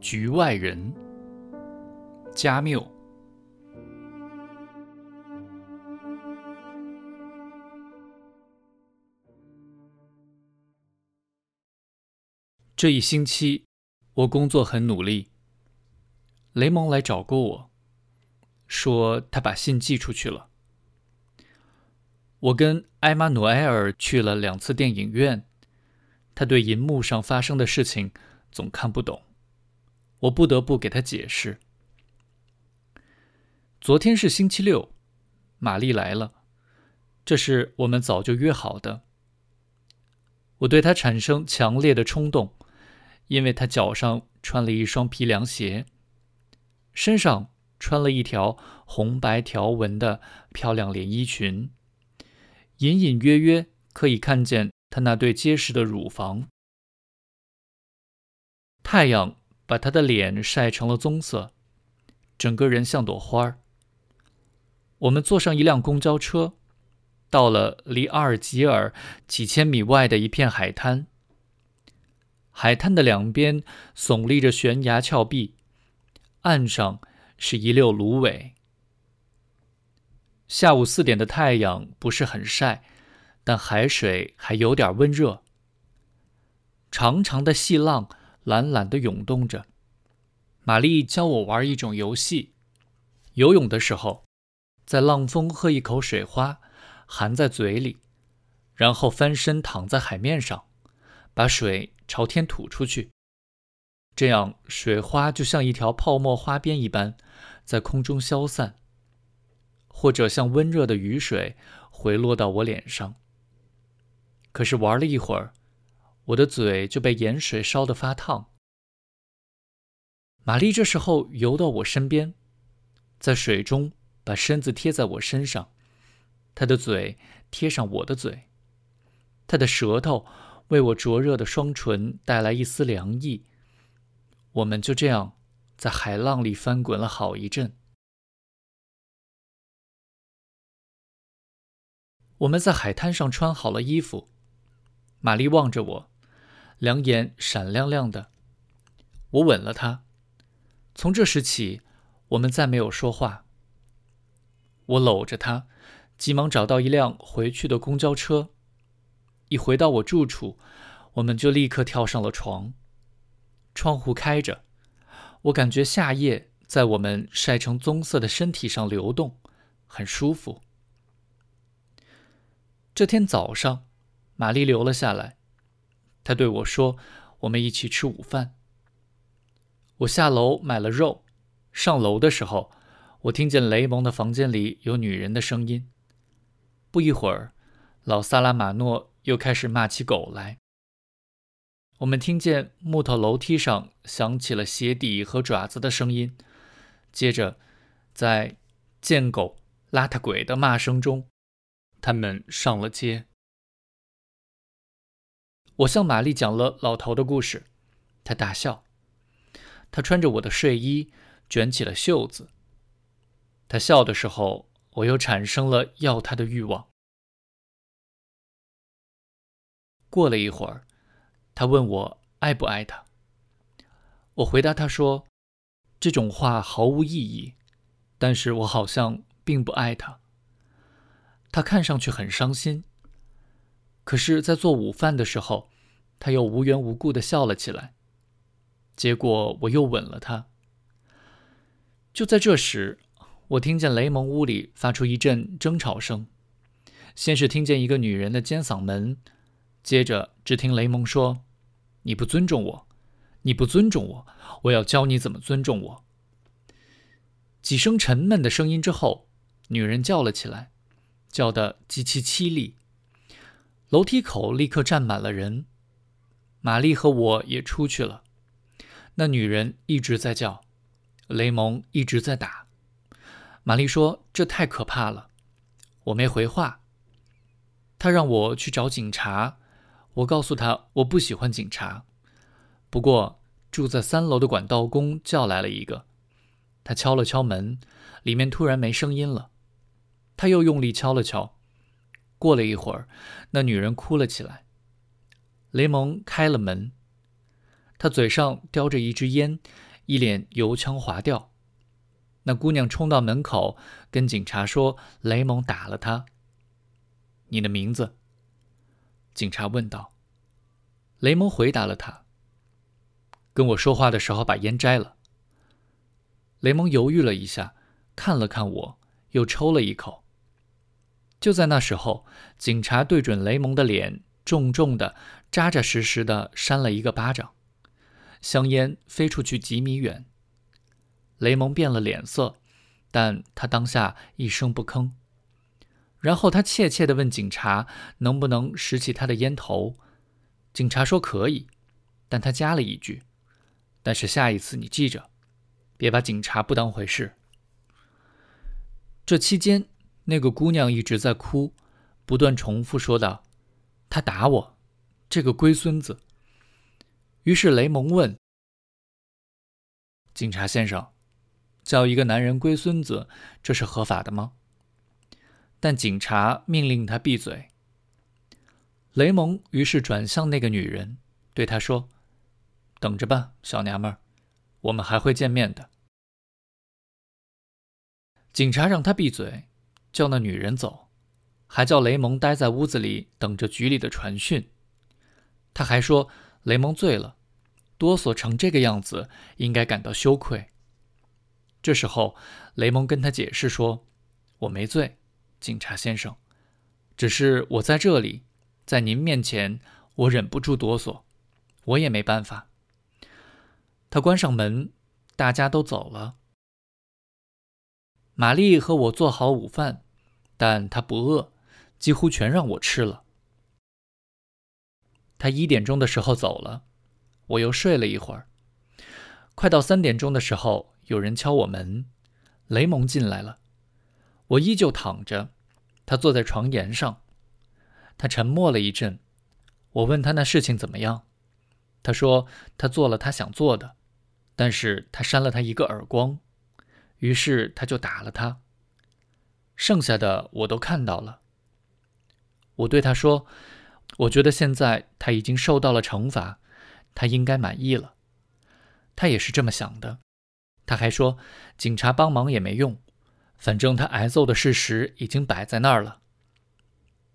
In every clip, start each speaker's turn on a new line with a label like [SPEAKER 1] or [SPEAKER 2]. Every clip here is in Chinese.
[SPEAKER 1] 局外人，加缪。这一星期，我工作很努力。雷蒙来找过我，说他把信寄出去了。我跟埃马努埃尔去了两次电影院，他对银幕上发生的事情总看不懂，我不得不给他解释。昨天是星期六，玛丽来了，这是我们早就约好的。我对他产生强烈的冲动。因为她脚上穿了一双皮凉鞋，身上穿了一条红白条纹的漂亮连衣裙，隐隐约约可以看见他那对结实的乳房。太阳把他的脸晒成了棕色，整个人像朵花儿。我们坐上一辆公交车，到了离阿尔及尔几千米外的一片海滩。海滩的两边耸立着悬崖峭壁，岸上是一溜芦苇。下午四点的太阳不是很晒，但海水还有点温热。长长的细浪懒懒地涌动着。玛丽教我玩一种游戏：游泳的时候，在浪峰喝一口水花，含在嘴里，然后翻身躺在海面上，把水。朝天吐出去，这样水花就像一条泡沫花边一般，在空中消散，或者像温热的雨水回落到我脸上。可是玩了一会儿，我的嘴就被盐水烧得发烫。玛丽这时候游到我身边，在水中把身子贴在我身上，她的嘴贴上我的嘴，她的舌头。为我灼热的双唇带来一丝凉意，我们就这样在海浪里翻滚了好一阵。我们在海滩上穿好了衣服，玛丽望着我，两眼闪亮亮的。我吻了她。从这时起，我们再没有说话。我搂着她，急忙找到一辆回去的公交车。一回到我住处，我们就立刻跳上了床。窗户开着，我感觉夏夜在我们晒成棕色的身体上流动，很舒服。这天早上，玛丽留了下来，他对我说：“我们一起吃午饭。”我下楼买了肉，上楼的时候，我听见雷蒙的房间里有女人的声音。不一会儿，老萨拉马诺。又开始骂起狗来。我们听见木头楼梯上响起了鞋底和爪子的声音，接着，在“贱狗”“邋遢鬼”的骂声中，他们上了街。我向玛丽讲了老头的故事，她大笑。她穿着我的睡衣，卷起了袖子。她笑的时候，我又产生了要她的欲望。过了一会儿，他问我爱不爱他。我回答他说：“这种话毫无意义，但是我好像并不爱他。”他看上去很伤心。可是，在做午饭的时候，他又无缘无故的笑了起来。结果，我又吻了他。就在这时，我听见雷蒙屋里发出一阵争吵声，先是听见一个女人的尖嗓门。接着，只听雷蒙说：“你不尊重我，你不尊重我，我要教你怎么尊重我。”几声沉闷的声音之后，女人叫了起来，叫得极其凄厉。楼梯口立刻站满了人，玛丽和我也出去了。那女人一直在叫，雷蒙一直在打。玛丽说：“这太可怕了。”我没回话。她让我去找警察。我告诉他我不喜欢警察，不过住在三楼的管道工叫来了一个。他敲了敲门，里面突然没声音了。他又用力敲了敲。过了一会儿，那女人哭了起来。雷蒙开了门，他嘴上叼着一支烟，一脸油腔滑调。那姑娘冲到门口，跟警察说：“雷蒙打了她。”你的名字？警察问道。雷蒙回答了他。跟我说话的时候把烟摘了。雷蒙犹豫了一下，看了看我，又抽了一口。就在那时候，警察对准雷蒙的脸，重重的、扎扎实实的扇了一个巴掌，香烟飞出去几米远。雷蒙变了脸色，但他当下一声不吭。然后他怯怯地问警察：“能不能拾起他的烟头？”警察说：“可以。”但他加了一句：“但是下一次你记着，别把警察不当回事。”这期间，那个姑娘一直在哭，不断重复说道：“他打我，这个龟孙子。”于是雷蒙问：“警察先生。”叫一个男人“龟孙子”，这是合法的吗？但警察命令他闭嘴。雷蒙于是转向那个女人，对她说：“等着吧，小娘们儿，我们还会见面的。”警察让他闭嘴，叫那女人走，还叫雷蒙待在屋子里等着局里的传讯。他还说：“雷蒙醉了，哆嗦成这个样子，应该感到羞愧。”这时候，雷蒙跟他解释说：“我没醉，警察先生，只是我在这里，在您面前，我忍不住哆嗦，我也没办法。”他关上门，大家都走了。玛丽和我做好午饭，但她不饿，几乎全让我吃了。他一点钟的时候走了，我又睡了一会儿。快到三点钟的时候。有人敲我门，雷蒙进来了。我依旧躺着，他坐在床沿上。他沉默了一阵，我问他那事情怎么样，他说他做了他想做的，但是他扇了他一个耳光，于是他就打了他。剩下的我都看到了。我对他说，我觉得现在他已经受到了惩罚，他应该满意了。他也是这么想的。他还说，警察帮忙也没用，反正他挨揍的事实已经摆在那儿了。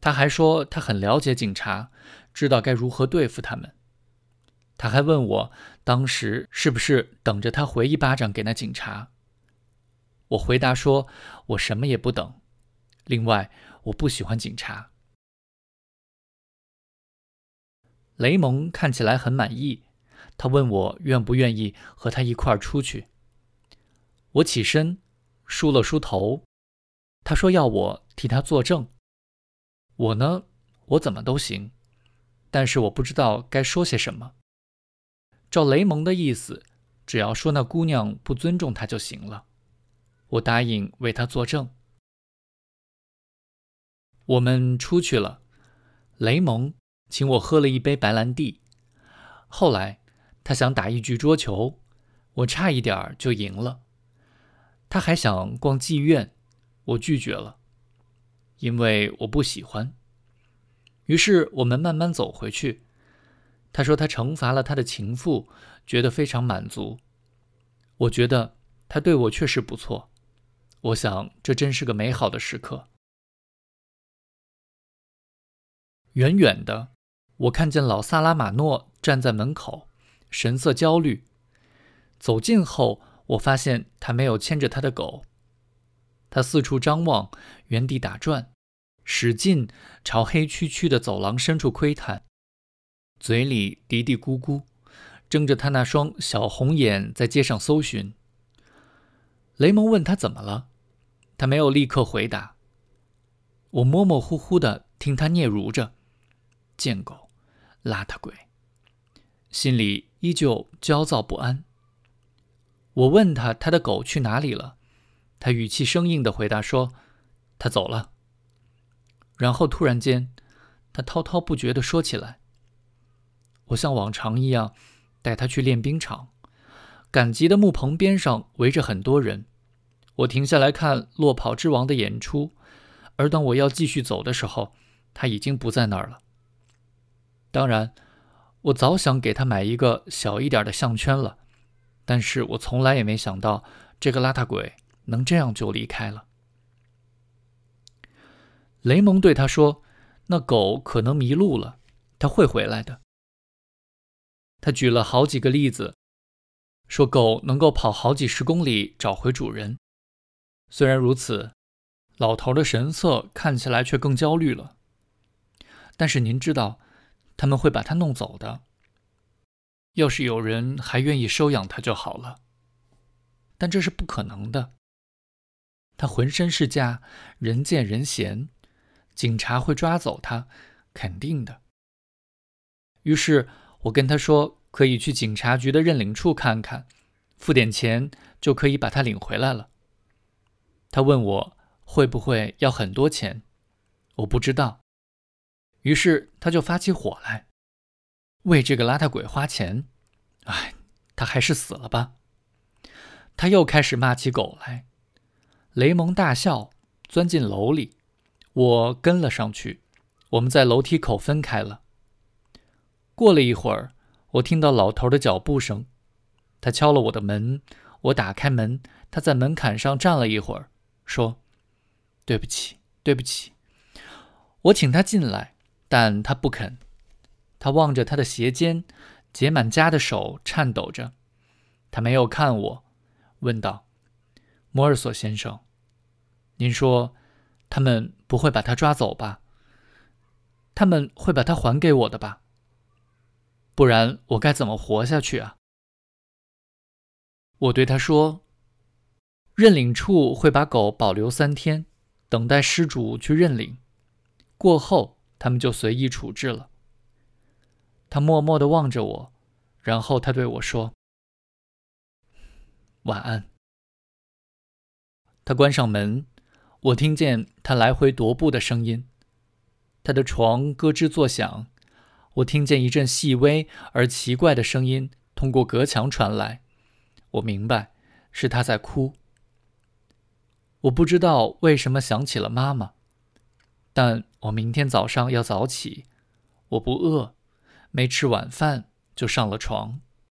[SPEAKER 1] 他还说，他很了解警察，知道该如何对付他们。他还问我，当时是不是等着他回一巴掌给那警察？我回答说，我什么也不等。另外，我不喜欢警察。雷蒙看起来很满意，他问我愿不愿意和他一块儿出去。我起身，梳了梳头。他说要我替他作证。我呢，我怎么都行，但是我不知道该说些什么。照雷蒙的意思，只要说那姑娘不尊重他就行了。我答应为他作证。我们出去了。雷蒙请我喝了一杯白兰地。后来他想打一局桌球，我差一点就赢了。他还想逛妓院，我拒绝了，因为我不喜欢。于是我们慢慢走回去。他说他惩罚了他的情妇，觉得非常满足。我觉得他对我确实不错。我想这真是个美好的时刻。远远的，我看见老萨拉马诺站在门口，神色焦虑。走近后。我发现他没有牵着他的狗，他四处张望，原地打转，使劲朝黑黢黢的走廊深处窥探，嘴里嘀嘀咕咕，睁着他那双小红眼在街上搜寻。雷蒙问他怎么了，他没有立刻回答。我模模糊糊的听他嗫嚅着：“贱狗，邋遢鬼”，心里依旧焦躁不安。我问他：“他的狗去哪里了？”他语气生硬地回答说：“他走了。”然后突然间，他滔滔不绝地说起来。我像往常一样带他去练兵场，赶集的木棚边上围着很多人。我停下来看《落跑之王》的演出，而当我要继续走的时候，他已经不在那儿了。当然，我早想给他买一个小一点的项圈了。但是我从来也没想到这个邋遢鬼能这样就离开了。雷蒙对他说：“那狗可能迷路了，它会回来的。”他举了好几个例子，说狗能够跑好几十公里找回主人。虽然如此，老头的神色看起来却更焦虑了。但是您知道，他们会把它弄走的。要是有人还愿意收养它就好了，但这是不可能的。它浑身是架，人见人嫌，警察会抓走它，肯定的。于是我跟他说，可以去警察局的认领处看看，付点钱就可以把他领回来了。他问我会不会要很多钱，我不知道。于是他就发起火来。为这个邋遢鬼花钱，哎，他还是死了吧。他又开始骂起狗来。雷蒙大笑，钻进楼里，我跟了上去。我们在楼梯口分开了。过了一会儿，我听到老头的脚步声，他敲了我的门。我打开门，他在门槛上站了一会儿，说：“对不起，对不起。”我请他进来，但他不肯。他望着他的鞋尖，结满痂的手颤抖着。他没有看我，问道：“摩尔索先生，您说他们不会把他抓走吧？他们会把他还给我的吧？不然我该怎么活下去啊？”我对他说：“认领处会把狗保留三天，等待失主去认领，过后他们就随意处置了。”他默默地望着我，然后他对我说：“晚安。”他关上门，我听见他来回踱步的声音。他的床咯吱作响，我听见一阵细微而奇怪的声音通过隔墙传来。我明白是他在哭。我不知道为什么想起了妈妈，但我明天早上要早起，我不饿。没吃晚饭就上了床。